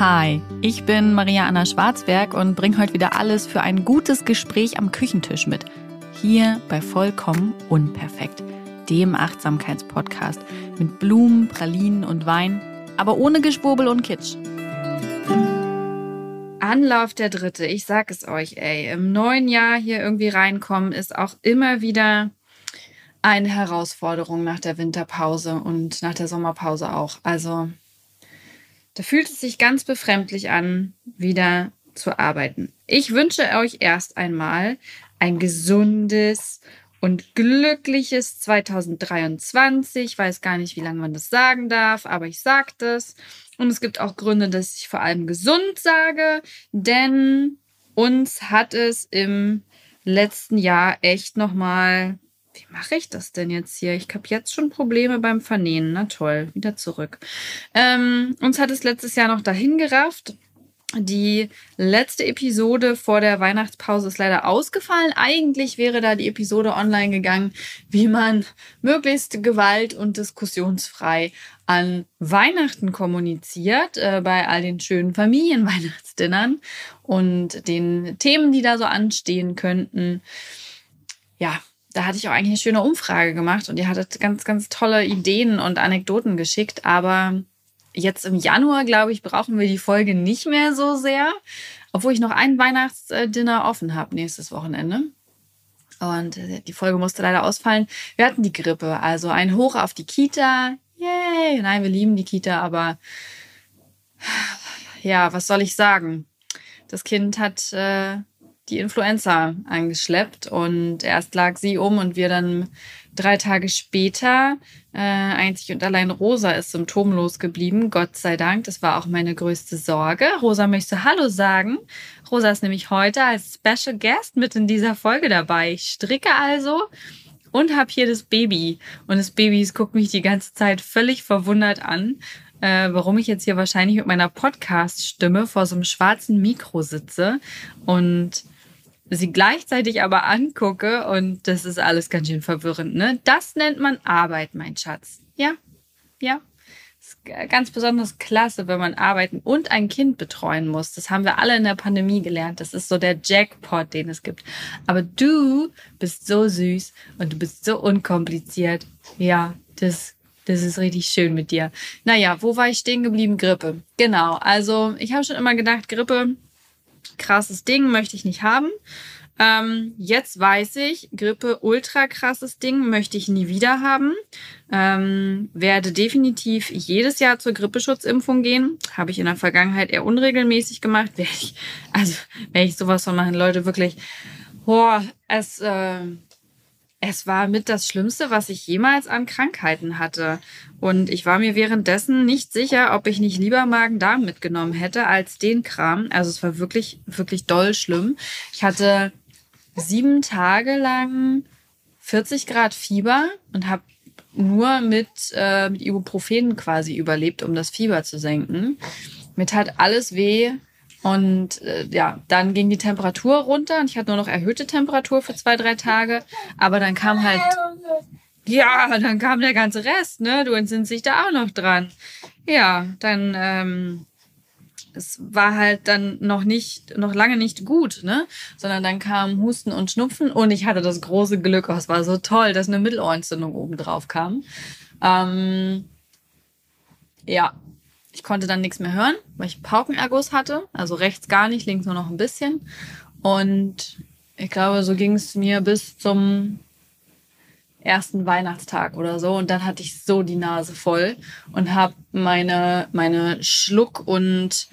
Hi, ich bin Maria Anna Schwarzberg und bringe heute wieder alles für ein gutes Gespräch am Küchentisch mit. Hier bei Vollkommen Unperfekt, dem Achtsamkeitspodcast mit Blumen, Pralinen und Wein, aber ohne Geschwurbel und Kitsch. Anlauf der Dritte, ich sag es euch, ey, im neuen Jahr hier irgendwie reinkommen ist auch immer wieder eine Herausforderung nach der Winterpause und nach der Sommerpause auch. Also da fühlt es sich ganz befremdlich an, wieder zu arbeiten. Ich wünsche euch erst einmal ein gesundes und glückliches 2023. Ich weiß gar nicht, wie lange man das sagen darf, aber ich sage das. Und es gibt auch Gründe, dass ich vor allem gesund sage, denn uns hat es im letzten Jahr echt nochmal wie mache ich das denn jetzt hier? Ich habe jetzt schon Probleme beim Vernähen. Na toll, wieder zurück. Ähm, uns hat es letztes Jahr noch dahin gerafft. Die letzte Episode vor der Weihnachtspause ist leider ausgefallen. Eigentlich wäre da die Episode online gegangen, wie man möglichst gewalt- und diskussionsfrei an Weihnachten kommuniziert, äh, bei all den schönen Familienweihnachtsdinnern und den Themen, die da so anstehen könnten. Ja, da hatte ich auch eigentlich eine schöne Umfrage gemacht und ihr hattet ganz, ganz tolle Ideen und Anekdoten geschickt. Aber jetzt im Januar, glaube ich, brauchen wir die Folge nicht mehr so sehr. Obwohl ich noch ein Weihnachtsdinner offen habe nächstes Wochenende. Und äh, die Folge musste leider ausfallen. Wir hatten die Grippe, also ein Hoch auf die Kita. Yay! Nein, wir lieben die Kita, aber ja, was soll ich sagen? Das Kind hat äh, die Influenza angeschleppt und erst lag sie um und wir dann drei Tage später. Äh, einzig und allein Rosa ist symptomlos geblieben, Gott sei Dank. Das war auch meine größte Sorge. Rosa möchte Hallo sagen. Rosa ist nämlich heute als Special Guest mit in dieser Folge dabei. Ich stricke also und habe hier das Baby. Und das Baby guckt mich die ganze Zeit völlig verwundert an, äh, warum ich jetzt hier wahrscheinlich mit meiner Podcast-Stimme vor so einem schwarzen Mikro sitze und sie gleichzeitig aber angucke und das ist alles ganz schön verwirrend. Ne? Das nennt man Arbeit, mein Schatz. Ja, ja. ganz besonders klasse, wenn man arbeiten und ein Kind betreuen muss. Das haben wir alle in der Pandemie gelernt. Das ist so der Jackpot, den es gibt. Aber du bist so süß und du bist so unkompliziert. Ja, das das ist richtig schön mit dir. Naja, wo war ich stehen geblieben? Grippe. Genau. Also, ich habe schon immer gedacht, Grippe krasses Ding, möchte ich nicht haben. Ähm, jetzt weiß ich, Grippe, ultra krasses Ding, möchte ich nie wieder haben. Ähm, werde definitiv jedes Jahr zur Grippeschutzimpfung gehen. Habe ich in der Vergangenheit eher unregelmäßig gemacht. Werde ich, also, werde ich sowas von machen, Leute, wirklich. Boah, es, äh, es war mit das Schlimmste, was ich jemals an Krankheiten hatte. Und ich war mir währenddessen nicht sicher, ob ich nicht lieber Magen-Darm mitgenommen hätte als den Kram. Also es war wirklich, wirklich doll schlimm. Ich hatte sieben Tage lang 40 Grad Fieber und habe nur mit, äh, mit Ibuprofen quasi überlebt, um das Fieber zu senken. Mir tat alles weh. Und äh, ja, dann ging die Temperatur runter und ich hatte nur noch erhöhte Temperatur für zwei, drei Tage. Aber dann kam halt, ja, dann kam der ganze Rest, ne? Du entsinnst dich da auch noch dran. Ja, dann, ähm, es war halt dann noch nicht, noch lange nicht gut, ne? Sondern dann kam Husten und Schnupfen und ich hatte das große Glück, oh, es war so toll, dass eine Mittelohrentzündung oben drauf kam. Ähm, ja, ich konnte dann nichts mehr hören, weil ich Paukenerguss hatte. Also rechts gar nicht, links nur noch ein bisschen. Und ich glaube, so ging es mir bis zum ersten Weihnachtstag oder so. Und dann hatte ich so die Nase voll und habe meine, meine Schluck- und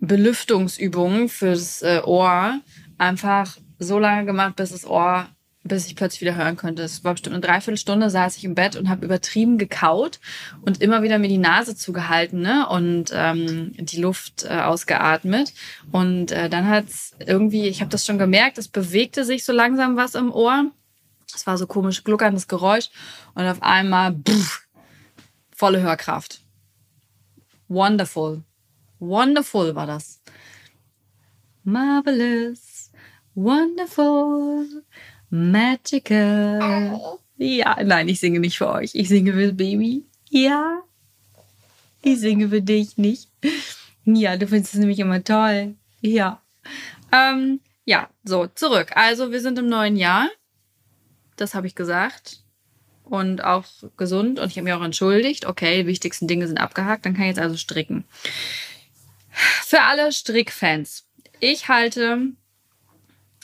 Belüftungsübungen fürs äh, Ohr einfach so lange gemacht, bis das Ohr bis ich plötzlich wieder hören konnte. Es war bestimmt eine Dreiviertelstunde, saß ich im Bett und habe übertrieben gekaut und immer wieder mir die Nase zugehalten ne? und ähm, die Luft äh, ausgeatmet. Und äh, dann hat's irgendwie, ich habe das schon gemerkt, es bewegte sich so langsam was im Ohr. Es war so komisch gluckerndes Geräusch und auf einmal pff, volle Hörkraft. Wonderful. Wonderful war das. Marvelous. Wonderful. Magical. Ja, nein, ich singe nicht für euch. Ich singe für Baby. Ja. Ich singe für dich nicht. Ja, du findest es nämlich immer toll. Ja. Ähm, ja, so, zurück. Also, wir sind im neuen Jahr. Das habe ich gesagt. Und auch gesund. Und ich habe mich auch entschuldigt. Okay, die wichtigsten Dinge sind abgehakt. Dann kann ich jetzt also stricken. Für alle Strickfans. Ich halte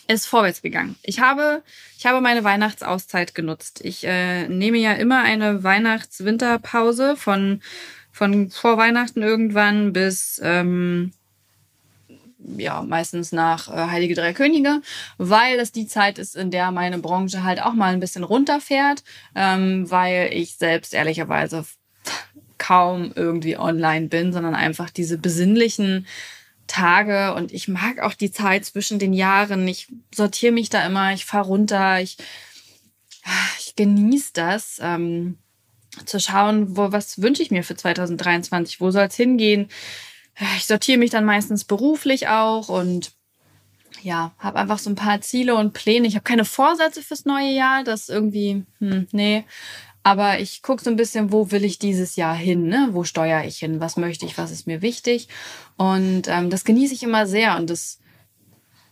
es vorwärts gegangen. Ich habe, ich habe meine Weihnachtsauszeit genutzt. Ich äh, nehme ja immer eine Weihnachts-Winterpause von, von vor Weihnachten irgendwann bis ähm, ja, meistens nach äh, Heilige Drei Könige, weil das die Zeit ist, in der meine Branche halt auch mal ein bisschen runterfährt, ähm, weil ich selbst ehrlicherweise kaum irgendwie online bin, sondern einfach diese besinnlichen Tage und ich mag auch die Zeit zwischen den Jahren. Ich sortiere mich da immer, ich fahre runter, ich, ich genieße das. Ähm, zu schauen, wo, was wünsche ich mir für 2023, wo soll es hingehen, ich sortiere mich dann meistens beruflich auch und ja, habe einfach so ein paar Ziele und Pläne. Ich habe keine Vorsätze fürs neue Jahr, das irgendwie, hm, nee. Aber ich gucke so ein bisschen, wo will ich dieses Jahr hin, ne? Wo steuere ich hin? Was möchte ich? Was ist mir wichtig? Und ähm, das genieße ich immer sehr und das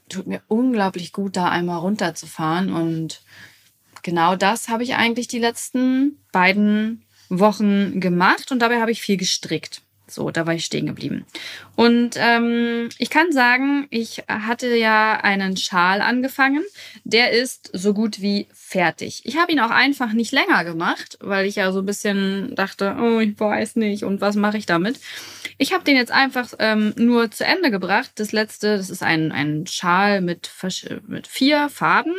tut mir unglaublich gut, da einmal runterzufahren. Und genau das habe ich eigentlich die letzten beiden Wochen gemacht und dabei habe ich viel gestrickt. So, da war ich stehen geblieben. Und ähm, ich kann sagen, ich hatte ja einen Schal angefangen. Der ist so gut wie fertig. Ich habe ihn auch einfach nicht länger gemacht, weil ich ja so ein bisschen dachte, oh, ich weiß nicht und was mache ich damit. Ich habe den jetzt einfach ähm, nur zu Ende gebracht. Das letzte, das ist ein, ein Schal mit, mit vier Farben,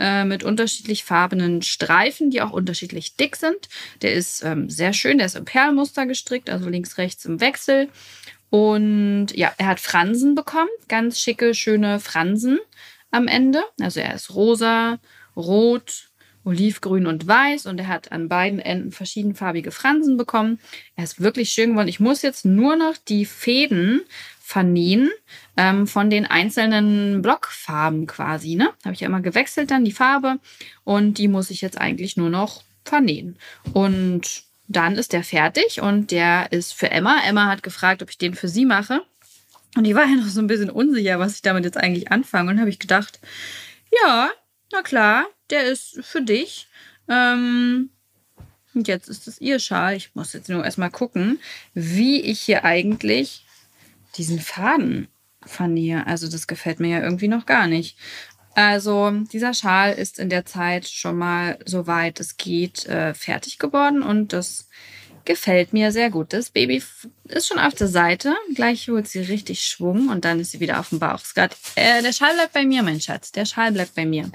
äh, mit unterschiedlich farbenen Streifen, die auch unterschiedlich dick sind. Der ist ähm, sehr schön, der ist im Perlmuster gestrickt, also links, rechts im Wechsel. Und ja, er hat Fransen bekommen, ganz schicke, schöne Fransen am Ende. Also er ist rosa, rot, olivgrün und weiß und er hat an beiden Enden verschiedenfarbige Fransen bekommen. Er ist wirklich schön geworden. Ich muss jetzt nur noch die Fäden vernähen ähm, von den einzelnen Blockfarben quasi. Ne? Habe ich ja immer gewechselt dann die Farbe und die muss ich jetzt eigentlich nur noch vernähen. Und dann ist der fertig und der ist für Emma. Emma hat gefragt, ob ich den für sie mache. Und ich war ja noch so ein bisschen unsicher, was ich damit jetzt eigentlich anfange. Und habe ich gedacht, ja, na klar, der ist für dich. Ähm, und jetzt ist es ihr Schal. Ich muss jetzt nur erstmal gucken, wie ich hier eigentlich diesen Faden vernähe. Also das gefällt mir ja irgendwie noch gar nicht. Also dieser Schal ist in der Zeit schon mal, soweit es geht, äh, fertig geworden und das gefällt mir sehr gut. Das Baby ist schon auf der Seite. Gleich holt sie richtig Schwung und dann ist sie wieder auf dem Bauch. Grad, äh, der Schal bleibt bei mir, mein Schatz. Der Schal bleibt bei mir.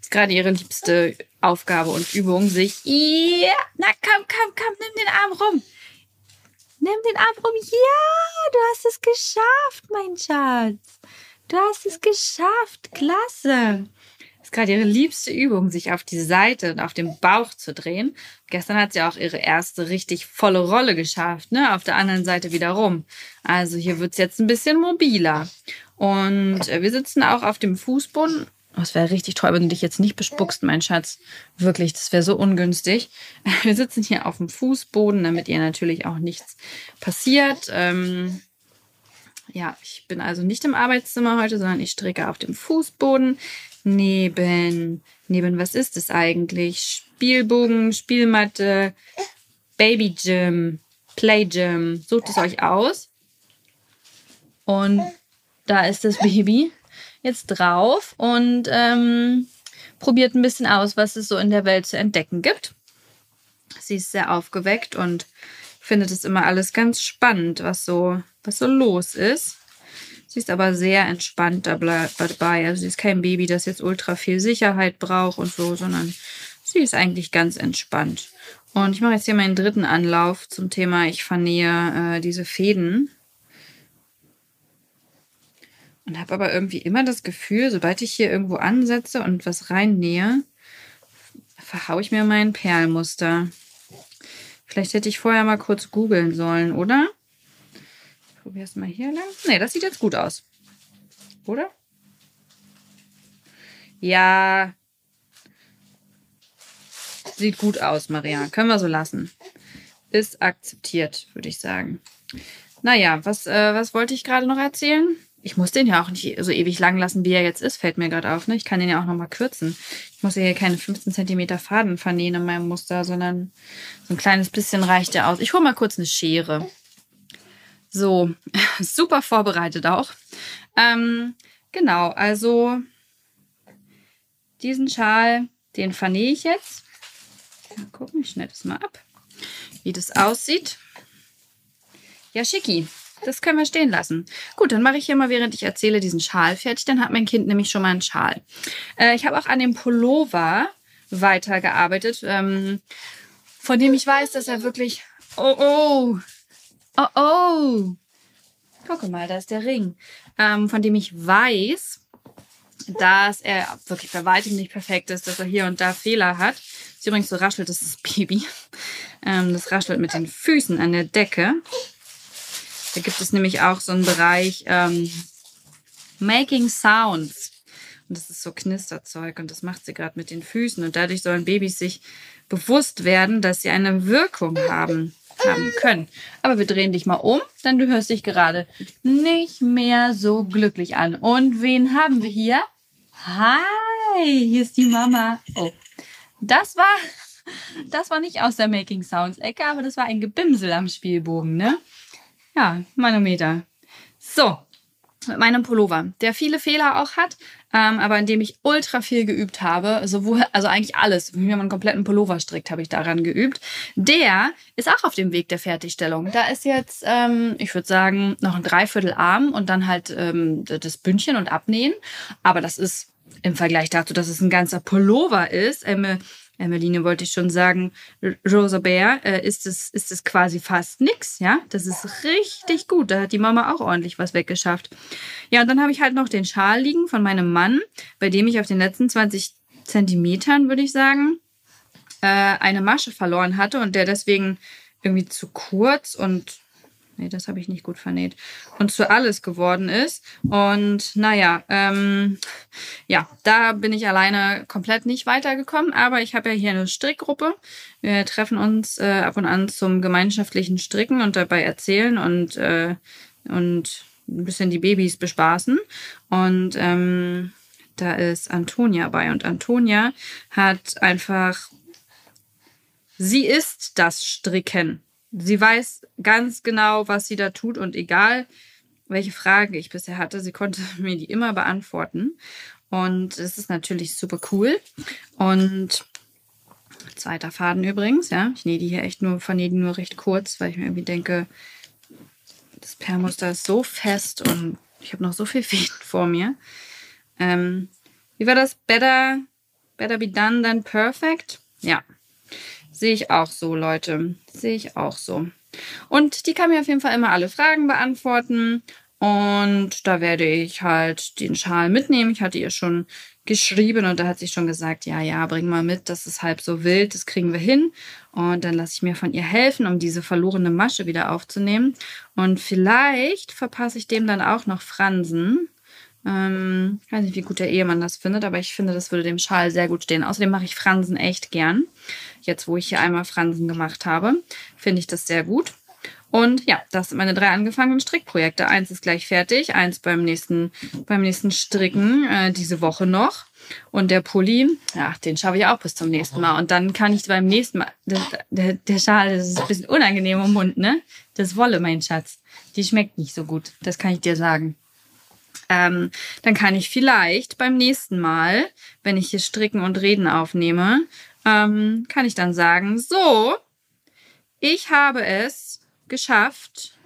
Ist gerade ihre liebste Aufgabe und Übung, sich. Ja, na komm, komm, komm, nimm den Arm rum. Nimm den Arm rum. Ja, du hast es geschafft, mein Schatz. Du hast es geschafft. Klasse. Das ist gerade ihre liebste Übung, sich auf die Seite und auf den Bauch zu drehen. Gestern hat sie auch ihre erste richtig volle Rolle geschafft, ne? Auf der anderen Seite wieder rum. Also hier wird es jetzt ein bisschen mobiler. Und äh, wir sitzen auch auf dem Fußboden Oh, es wäre richtig toll, wenn du dich jetzt nicht bespuckst, mein Schatz. Wirklich, das wäre so ungünstig. Wir sitzen hier auf dem Fußboden, damit ihr natürlich auch nichts passiert. Ähm, ja, ich bin also nicht im Arbeitszimmer heute, sondern ich stricke auf dem Fußboden. Neben, neben, was ist es eigentlich? Spielbogen, Spielmatte, Baby Gym, Play Gym. Sucht es euch aus. Und da ist das Baby jetzt drauf und ähm, probiert ein bisschen aus, was es so in der Welt zu entdecken gibt. Sie ist sehr aufgeweckt und findet es immer alles ganz spannend, was so, was so los ist. Sie ist aber sehr entspannt dabei. Also sie ist kein Baby, das jetzt ultra viel Sicherheit braucht und so, sondern sie ist eigentlich ganz entspannt. Und ich mache jetzt hier meinen dritten Anlauf zum Thema, ich vernähe äh, diese Fäden und habe aber irgendwie immer das Gefühl, sobald ich hier irgendwo ansetze und was reinnähe, verhaue ich mir mein Perlmuster. Vielleicht hätte ich vorher mal kurz googeln sollen, oder? Ich probiere es mal hier lang. Nee, das sieht jetzt gut aus. Oder? Ja. Sieht gut aus, Maria. Können wir so lassen. Ist akzeptiert, würde ich sagen. naja, was, äh, was wollte ich gerade noch erzählen? Ich muss den ja auch nicht so ewig lang lassen, wie er jetzt ist, fällt mir gerade auf. Ne? Ich kann den ja auch noch mal kürzen. Ich muss ja hier keine 15 Zentimeter Faden vernähen in meinem Muster, sondern so ein kleines bisschen reicht ja aus. Ich hole mal kurz eine Schere. So, super vorbereitet auch. Ähm, genau, also diesen Schal, den vernähe ich jetzt. Mal gucken, ich schneide das mal ab, wie das aussieht. Ja, schicki. Das können wir stehen lassen. Gut, dann mache ich hier mal, während ich erzähle, diesen Schal fertig. Dann hat mein Kind nämlich schon mal einen Schal. Äh, ich habe auch an dem Pullover weitergearbeitet, ähm, von dem ich weiß, dass er wirklich. Oh, oh. Oh, oh. Guck mal, da ist der Ring. Ähm, von dem ich weiß, dass er wirklich bei weitem nicht perfekt ist, dass er hier und da Fehler hat. Das übrigens so raschelt, das ist das Baby. Ähm, das raschelt mit den Füßen an der Decke. Da gibt es nämlich auch so einen Bereich ähm, Making Sounds. Und das ist so Knisterzeug und das macht sie gerade mit den Füßen. Und dadurch sollen Babys sich bewusst werden, dass sie eine Wirkung haben, haben können. Aber wir drehen dich mal um, denn du hörst dich gerade nicht mehr so glücklich an. Und wen haben wir hier? Hi, hier ist die Mama. Oh, das war, das war nicht aus der Making Sounds Ecke, aber das war ein Gebimsel am Spielbogen, ne? Ja, Manometer. So, mit meinem Pullover, der viele Fehler auch hat, ähm, aber in dem ich ultra viel geübt habe, sowohl, also eigentlich alles, wie man einen kompletten Pullover strickt, habe ich daran geübt. Der ist auch auf dem Weg der Fertigstellung. Da ist jetzt, ähm, ich würde sagen, noch ein Dreiviertelarm und dann halt ähm, das Bündchen und Abnähen. Aber das ist im Vergleich dazu, dass es ein ganzer Pullover ist, ähm, Emmeline wollte ich schon sagen, Rosa Bär, äh, ist es, ist es quasi fast nix, ja. Das ist richtig gut. Da hat die Mama auch ordentlich was weggeschafft. Ja, und dann habe ich halt noch den Schal liegen von meinem Mann, bei dem ich auf den letzten 20 Zentimetern, würde ich sagen, äh, eine Masche verloren hatte und der deswegen irgendwie zu kurz und Nee, das habe ich nicht gut vernäht. Und zu alles geworden ist. Und naja, ähm, ja, da bin ich alleine komplett nicht weitergekommen. Aber ich habe ja hier eine Strickgruppe. Wir treffen uns äh, ab und an zum gemeinschaftlichen Stricken und dabei erzählen und, äh, und ein bisschen die Babys bespaßen. Und ähm, da ist Antonia bei. Und Antonia hat einfach, sie ist das Stricken. Sie weiß ganz genau, was sie da tut und egal, welche Frage ich bisher hatte, sie konnte mir die immer beantworten. Und es ist natürlich super cool. Und zweiter Faden übrigens, ja. Ich nähe die hier echt nur, vernähe die nur recht kurz, weil ich mir irgendwie denke, das Perlmuster ist so fest und ich habe noch so viel Fäden vor mir. Ähm, wie war das? Better, better be done than perfect? Ja, Sehe ich auch so, Leute. Sehe ich auch so. Und die kann mir auf jeden Fall immer alle Fragen beantworten. Und da werde ich halt den Schal mitnehmen. Ich hatte ihr schon geschrieben und da hat sie schon gesagt, ja, ja, bring mal mit, das ist halb so wild, das kriegen wir hin. Und dann lasse ich mir von ihr helfen, um diese verlorene Masche wieder aufzunehmen. Und vielleicht verpasse ich dem dann auch noch Fransen. Ähm, ich weiß nicht, wie gut der Ehemann das findet, aber ich finde, das würde dem Schal sehr gut stehen. Außerdem mache ich Fransen echt gern. Jetzt, wo ich hier einmal Fransen gemacht habe, finde ich das sehr gut. Und ja, das sind meine drei angefangenen Strickprojekte. Eins ist gleich fertig, eins beim nächsten, beim nächsten Stricken äh, diese Woche noch. Und der Pulli, ja, den schaffe ich auch bis zum nächsten Mal. Und dann kann ich beim nächsten Mal, der, der, der Schal, das ist ein bisschen unangenehm im Mund, ne? Das Wolle, mein Schatz. Die schmeckt nicht so gut. Das kann ich dir sagen. Ähm, dann kann ich vielleicht beim nächsten Mal, wenn ich hier Stricken und Reden aufnehme, ähm, kann ich dann sagen, so, ich habe es geschafft.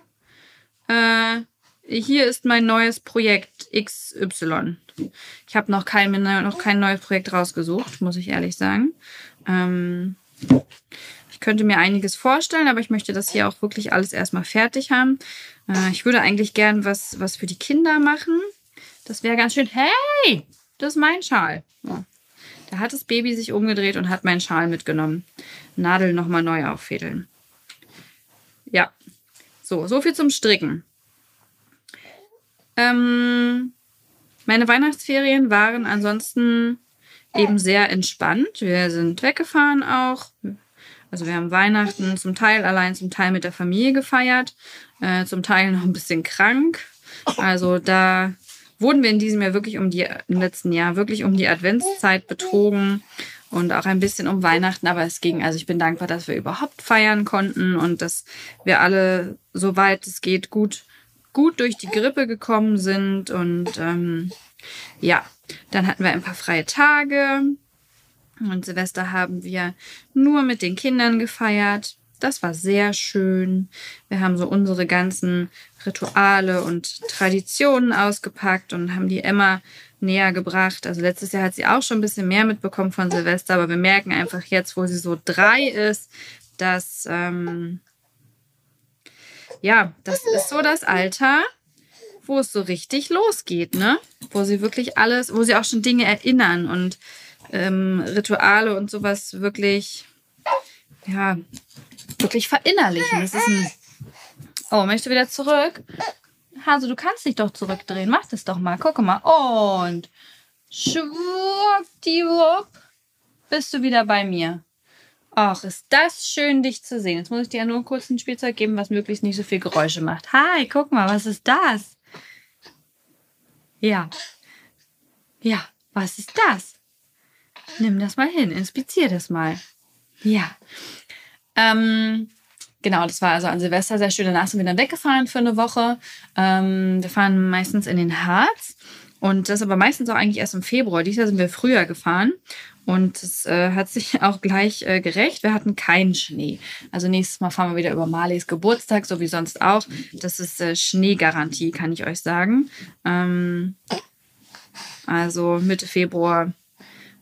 Äh, hier ist mein neues Projekt XY. Ich habe noch kein, noch kein neues Projekt rausgesucht, muss ich ehrlich sagen. Ähm, ich könnte mir einiges vorstellen, aber ich möchte das hier auch wirklich alles erstmal fertig haben. Äh, ich würde eigentlich gern was, was für die Kinder machen. Das wäre ganz schön. Hey, das ist mein Schal. Ja. Da hat das Baby sich umgedreht und hat meinen Schal mitgenommen. Nadel nochmal neu auffädeln. Ja, so, so viel zum Stricken. Ähm, meine Weihnachtsferien waren ansonsten eben sehr entspannt. Wir sind weggefahren auch. Also wir haben Weihnachten zum Teil allein, zum Teil mit der Familie gefeiert. Äh, zum Teil noch ein bisschen krank. Also da wurden wir in diesem Jahr wirklich um die, im letzten Jahr wirklich um die Adventszeit betrogen und auch ein bisschen um Weihnachten, aber es ging. Also ich bin dankbar, dass wir überhaupt feiern konnten und dass wir alle, soweit es geht, gut, gut durch die Grippe gekommen sind. Und ähm, ja, dann hatten wir ein paar freie Tage. Und Silvester haben wir nur mit den Kindern gefeiert. Das war sehr schön. Wir haben so unsere ganzen Rituale und Traditionen ausgepackt und haben die Emma näher gebracht. Also letztes Jahr hat sie auch schon ein bisschen mehr mitbekommen von Silvester, aber wir merken einfach jetzt, wo sie so drei ist, dass ähm, ja, das ist so das Alter, wo es so richtig losgeht, ne? Wo sie wirklich alles, wo sie auch schon Dinge erinnern und ähm, Rituale und sowas wirklich, ja, wirklich verinnerlichen. Das ist ein. Oh, möchte wieder zurück? Hase, du kannst dich doch zurückdrehen. Mach das doch mal. Guck mal. Und schwuppdiwupp bist du wieder bei mir. Ach, ist das schön, dich zu sehen. Jetzt muss ich dir ja nur kurz ein Spielzeug geben, was möglichst nicht so viel Geräusche macht. Hi, guck mal, was ist das? Ja. Ja, was ist das? Nimm das mal hin, inspizier das mal. Ja. Ähm, genau, das war also an Silvester sehr schön. Danach sind wir dann weggefahren für eine Woche. Ähm, wir fahren meistens in den Harz. Und das aber meistens auch eigentlich erst im Februar. Dieses Jahr sind wir früher gefahren. Und es äh, hat sich auch gleich äh, gerecht. Wir hatten keinen Schnee. Also nächstes Mal fahren wir wieder über Marleys Geburtstag, so wie sonst auch. Das ist äh, Schneegarantie, kann ich euch sagen. Ähm, also Mitte Februar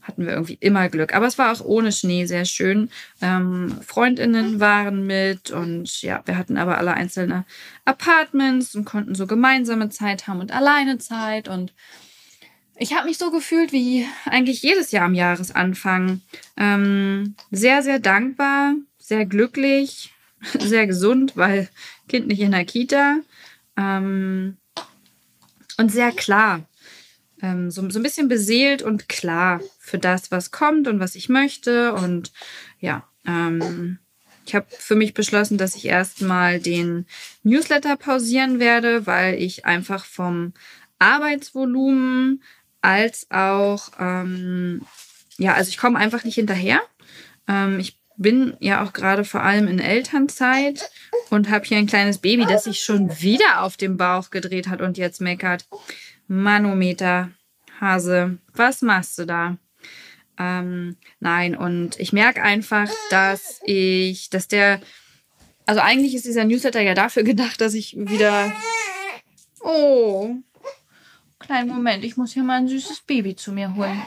hatten wir irgendwie immer Glück. Aber es war auch ohne Schnee sehr schön. Ähm, Freundinnen waren mit und ja, wir hatten aber alle einzelne Apartments und konnten so gemeinsame Zeit haben und alleine Zeit. Und ich habe mich so gefühlt wie eigentlich jedes Jahr am Jahresanfang. Ähm, sehr, sehr dankbar, sehr glücklich, sehr gesund, weil Kind nicht in der Kita. Ähm, und sehr klar ähm, so, so ein bisschen beseelt und klar für das, was kommt und was ich möchte. Und ja, ähm, ich habe für mich beschlossen, dass ich erstmal den Newsletter pausieren werde, weil ich einfach vom Arbeitsvolumen als auch, ähm, ja, also ich komme einfach nicht hinterher. Ähm, ich bin ja auch gerade vor allem in Elternzeit und habe hier ein kleines Baby, das sich schon wieder auf dem Bauch gedreht hat und jetzt meckert. Manometer, Hase, was machst du da? Ähm, nein, und ich merke einfach, dass ich, dass der, also eigentlich ist dieser Newsletter ja dafür gedacht, dass ich wieder, oh, kleinen Moment, ich muss hier mal ein süßes Baby zu mir holen.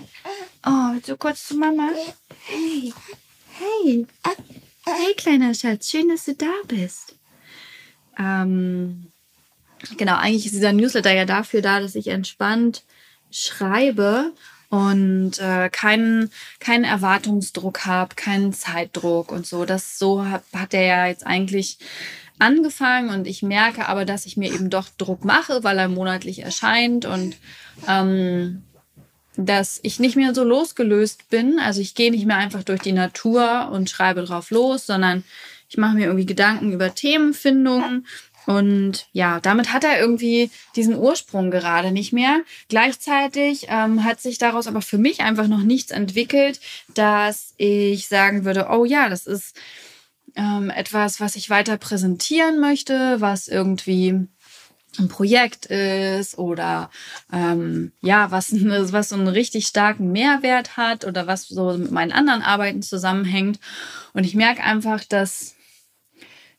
Oh, willst du kurz zu Mama? Hey, hey, hey, kleiner Schatz, schön, dass du da bist. Ähm, genau, eigentlich ist dieser Newsletter ja dafür da, dass ich entspannt schreibe und äh, keinen keinen Erwartungsdruck habe, keinen Zeitdruck und so. Das so hat, hat er ja jetzt eigentlich angefangen und ich merke aber, dass ich mir eben doch Druck mache, weil er monatlich erscheint und ähm, dass ich nicht mehr so losgelöst bin. Also ich gehe nicht mehr einfach durch die Natur und schreibe drauf los, sondern ich mache mir irgendwie Gedanken über Themenfindungen und ja, damit hat er irgendwie diesen Ursprung gerade nicht mehr. Gleichzeitig ähm, hat sich daraus aber für mich einfach noch nichts entwickelt, dass ich sagen würde, oh ja, das ist ähm, etwas, was ich weiter präsentieren möchte, was irgendwie ein Projekt ist oder ähm, ja, was, was so einen richtig starken Mehrwert hat oder was so mit meinen anderen Arbeiten zusammenhängt. Und ich merke einfach, dass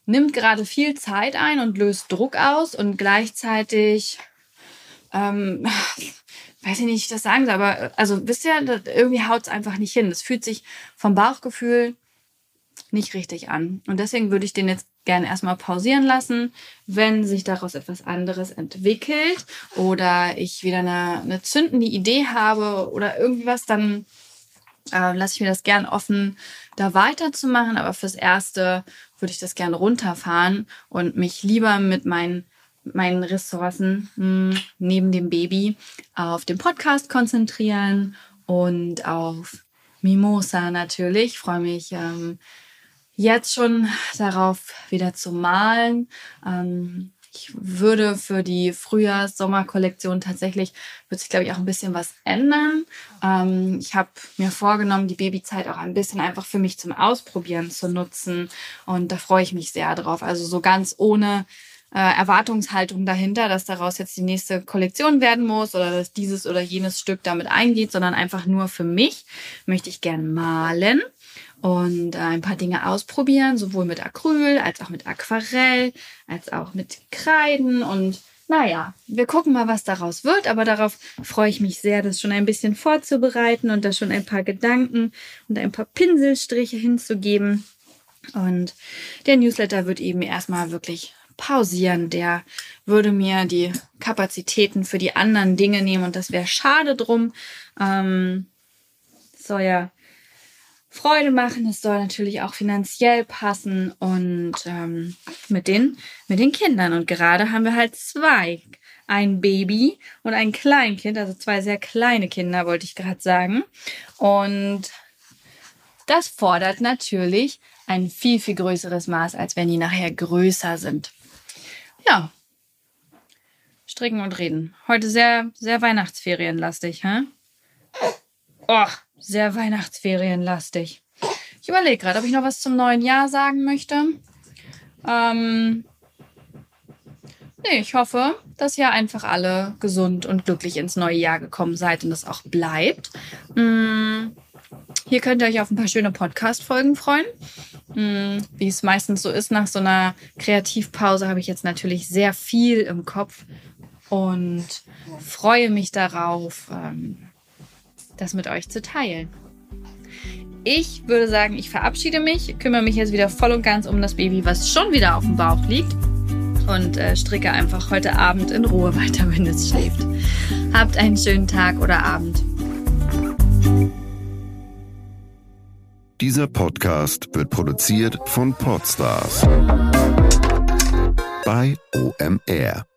nimmt gerade viel Zeit ein und löst Druck aus und gleichzeitig, ähm, weiß ich nicht, wie ich das sagen soll, aber also wisst ihr, irgendwie haut es einfach nicht hin. Es fühlt sich vom Bauchgefühl nicht richtig an. Und deswegen würde ich den jetzt gerne erstmal pausieren lassen. Wenn sich daraus etwas anderes entwickelt oder ich wieder eine, eine zündende Idee habe oder irgendwie was, dann äh, lasse ich mir das gern offen, da weiterzumachen. Aber fürs Erste würde ich das gerne runterfahren und mich lieber mit meinen meinen Ressourcen hm, neben dem Baby auf den Podcast konzentrieren und auf Mimosa natürlich. Ich freue mich ähm, jetzt schon darauf wieder zu malen. Ähm, ich würde für die Frühjahrs-Sommerkollektion tatsächlich, wird sich glaube ich auch ein bisschen was ändern. Ähm, ich habe mir vorgenommen, die Babyzeit auch ein bisschen einfach für mich zum Ausprobieren zu nutzen. Und da freue ich mich sehr drauf. Also so ganz ohne äh, Erwartungshaltung dahinter, dass daraus jetzt die nächste Kollektion werden muss oder dass dieses oder jenes Stück damit eingeht, sondern einfach nur für mich möchte ich gern malen und äh, ein paar Dinge ausprobieren, sowohl mit Acryl als auch mit Aquarell, als auch mit Kreiden und naja, wir gucken mal, was daraus wird, aber darauf freue ich mich sehr, das schon ein bisschen vorzubereiten und da schon ein paar Gedanken und ein paar Pinselstriche hinzugeben. Und der Newsletter wird eben erstmal wirklich pausieren. Der würde mir die Kapazitäten für die anderen Dinge nehmen und das wäre schade drum. Ähm, soll ja Freude machen. Es soll natürlich auch finanziell passen und ähm, mit, den, mit den Kindern. Und gerade haben wir halt zwei. Ein Baby und ein Kleinkind, also zwei sehr kleine Kinder, wollte ich gerade sagen. Und das fordert natürlich ein viel, viel größeres Maß, als wenn die nachher größer sind. Ja. Stricken und reden. Heute sehr, sehr Weihnachtsferienlastig, hä? Oh, sehr Weihnachtsferienlastig. Ich überlege gerade, ob ich noch was zum neuen Jahr sagen möchte. Ähm, nee, ich hoffe, dass ihr einfach alle gesund und glücklich ins neue Jahr gekommen seid und das auch bleibt. Mm, hier könnt ihr euch auf ein paar schöne Podcast-Folgen freuen. Mm, wie es meistens so ist, nach so einer Kreativpause habe ich jetzt natürlich sehr viel im Kopf und freue mich darauf, ähm, das mit euch zu teilen. Ich würde sagen, ich verabschiede mich, kümmere mich jetzt wieder voll und ganz um das Baby, was schon wieder auf dem Bauch liegt und äh, stricke einfach heute Abend in Ruhe weiter, wenn es schläft. Habt einen schönen Tag oder Abend. Dieser Podcast wird produziert von Podstars bei OMR.